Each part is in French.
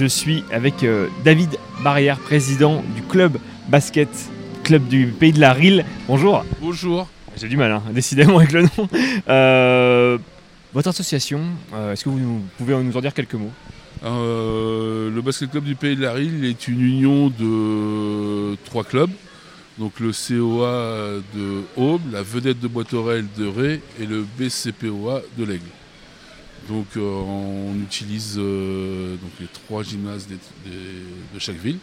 Je suis avec euh, David Barrière, président du club basket, club du pays de la Rille. Bonjour. Bonjour. J'ai du mal, hein, décidément, avec le nom. Euh, votre association, euh, est-ce que vous nous- pouvez nous en dire quelques mots? Le basket club du Pays de la Rille est une union de trois clubs. Donc le COA de Aube, la vedette de Boitorel de Ré et le BCPOA de l'Aigle. Donc euh, on utilise euh, donc les trois gymnases de chaque ville.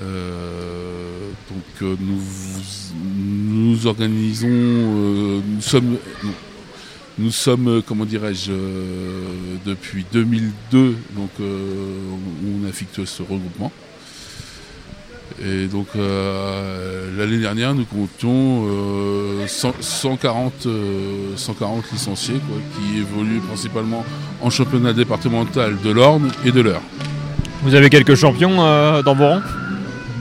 Euh, donc euh, nous, nous organisons, nous sommes, nous sommes, comment dirais-je, depuis 2002, donc on affecte ce regroupement. Et donc euh, l'année dernière, nous comptions euh, 100 140, euh, 140 licenciés quoi, qui évoluent principalement en championnat départemental de l'Orne et de l'Eure. Vous avez quelques champions euh, dans vos rangs?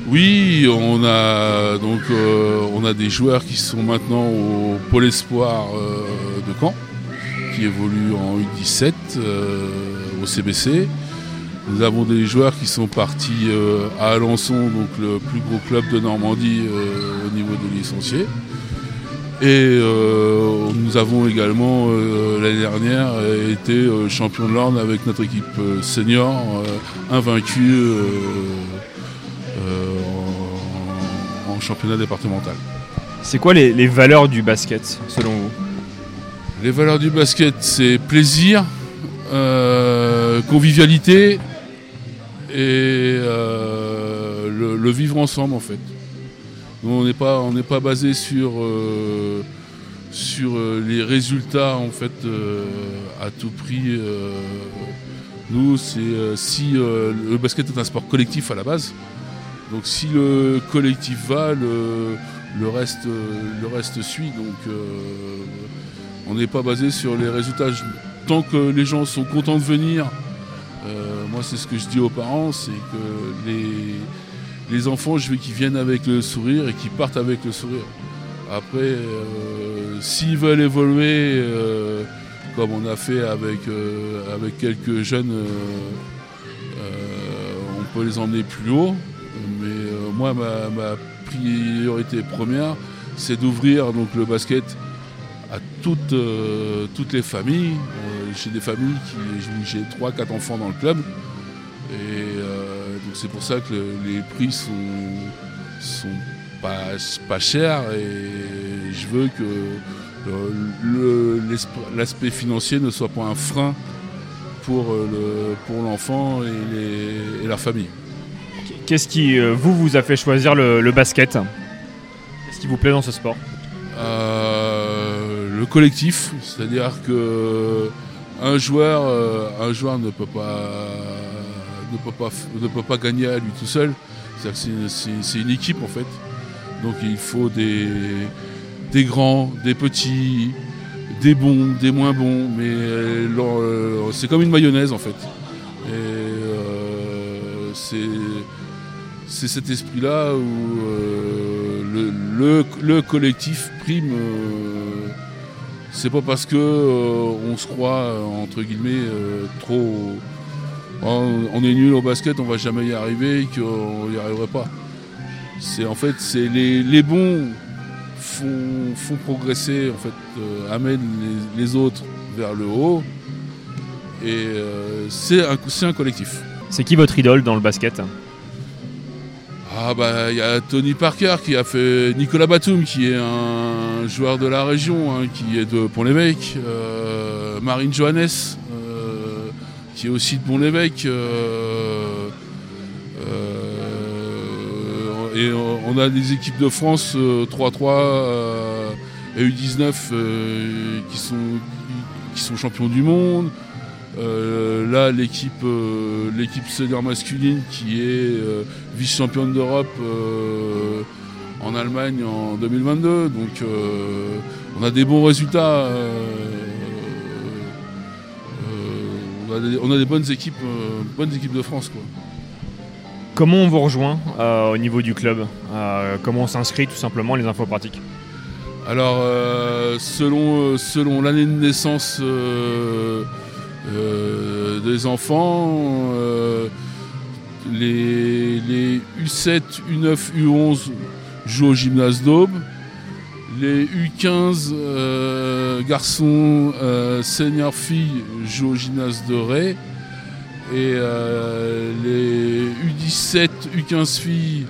Oui, on a donc euh, on a des joueurs qui sont maintenant au pôle espoir de Caen, qui évoluent en U17 euh, au CBC. Nous avons des joueurs qui sont partis euh, à Alençon, donc le plus gros club de Normandie euh, au niveau des licenciés. Et euh, nous avons également l'année dernière été champion de l'Orne avec notre équipe senior, invaincue en, en championnat départemental. C'est quoi les, les valeurs du basket, selon vous? Les valeurs du basket, c'est plaisir, euh, convivialité et euh, le, vivre ensemble en fait. Nous, on n'est pas, pas basé sur, euh, sur euh, les résultats en fait à tout prix. nous, c'est si le basket est un sport collectif à la base. Donc si le collectif va, le, le reste, le reste suit. Donc on n'est pas basé sur les résultats. Tant que les gens sont contents de venir, euh, moi c'est ce que je dis aux parents, c'est que les, les enfants, je veux qu'ils viennent avec le sourire et qu'ils partent avec le sourire. Après, euh, s'ils veulent évoluer, euh, comme on a fait avec, avec quelques jeunes, on peut les emmener plus haut. Mais moi, ma, ma priorité première, c'est d'ouvrir donc le basket à toutes, toutes les familles. J'ai des familles qui j'ai 3-4 enfants dans le club. Et euh, donc c'est pour ça que le- les prix sont, sont pas, pas chers et je veux que l'aspect financier ne soit pas un frein pour euh, le- pour l'enfant et, les- et la famille. Qu'est-ce qui, euh, vous, vous a fait choisir le, le basket? Qu'est-ce qui vous plaît dans ce sport? Euh, le collectif, c'est-à-dire que un joueur, euh, un joueur ne peut pas, ne peut pas, ne peut pas gagner à lui tout seul. C'est- une équipe en fait. Donc il faut des, des grands, des petits, des bons, des moins bons, mais euh, euh, c'est comme une mayonnaise en fait. C'est cet esprit-là où le collectif prime. C'est pas parce que euh, on se croit euh, entre guillemets euh, trop. Oh, on est nul au basket, on va jamais y arriver, et qu'on n'y arriverait pas. C'est en fait, c'est les, les bons font, font progresser, en fait, euh, amènent les, les autres vers le haut. Et euh, c'est un, c'est un collectif. C'est qui votre idole dans le basket? Ah bah il y a Tony Parker qui a fait Nicolas Batum qui est un joueur de la région hein, qui est de Pont-l'Évêque, euh, Marine Johannes euh, qui est aussi de Pont-l'Évêque euh, et on a des équipes de France euh, 3-3 euh, et U19 euh, qui, sont, qui sont champions du monde. Là, l'équipe l'équipe senior masculine qui est vice-championne d'Europe en Allemagne en 2022. Donc, euh, on a des bons résultats. euh, euh, on, a des, on a des bonnes équipes, bonnes équipes de France. Quoi. Comment on vous rejoint au niveau du club Comment on s'inscrit tout simplement les infos pratiques? Alors, euh, selon, selon l'année de naissance euh, euh, des enfants, euh, U7, U9, U11 jouent au gymnase d'Aube. Les U15 euh, garçons, euh, seniors filles jouent au gymnase de Ray. Et euh, les U17, U15 filles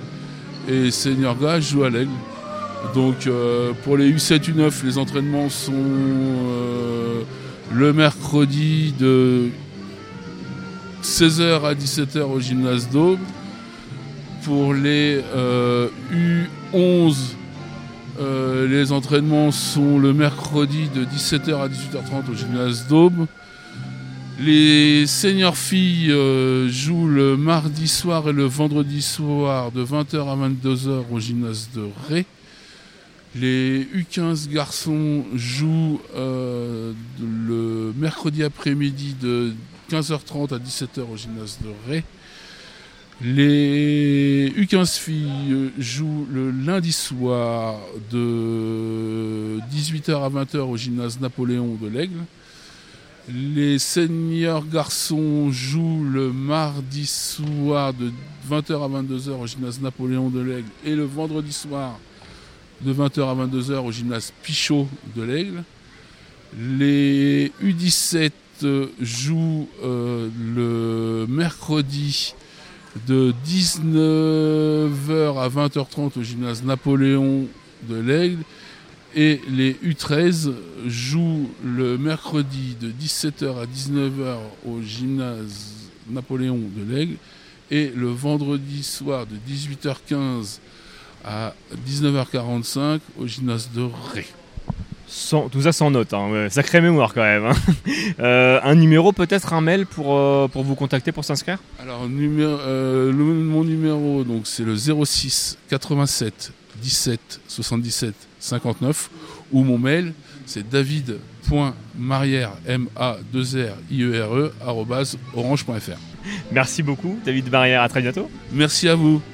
et seniors gars jouent à l'Aigle. Donc euh, pour les U7, U9, les entraînements sont le mercredi de 16h à 17h au gymnase d'Aube. Pour les euh, U11, euh, les entraînements sont le mercredi de 17h à 18h30 au gymnase d'Aube. Les seniors filles euh, jouent le mardi soir et le vendredi soir de 20h à 22h au gymnase de Ré. Les U15 garçons jouent euh, le mercredi après-midi de 15h30 à 17h au gymnase de Ré. Les U15 filles jouent le lundi soir de 18h à 20h au gymnase Napoléon de l'Aigle. Les seniors garçons jouent le mardi soir de 20h à 22h au gymnase Napoléon de l'Aigle et le vendredi soir de 20h à 22h au gymnase Pichot de l'Aigle. Les U17 euh, jouent euh, le mercredi de 19h à 20h30 au gymnase Napoléon de l'Aigle. Et les U13 jouent le mercredi de 17h à 19h au gymnase Napoléon de l'Aigle. Et le vendredi soir de 18h15 à 19h45 au gymnase de Ré. Sans- tout ça sans note, hein, ouais, sacrée mémoire quand même. hein. Euh, un numéro, peut-être un mail pour, euh, pour vous contacter pour s'inscrire? Alors numéro, euh, le- mon numéro donc c'est le 06 87 17 77 59 ou mon mail c'est david.marière m a 2 r i e r e orange.fr. Merci beaucoup, David Barrière, à très bientôt. Merci à vous.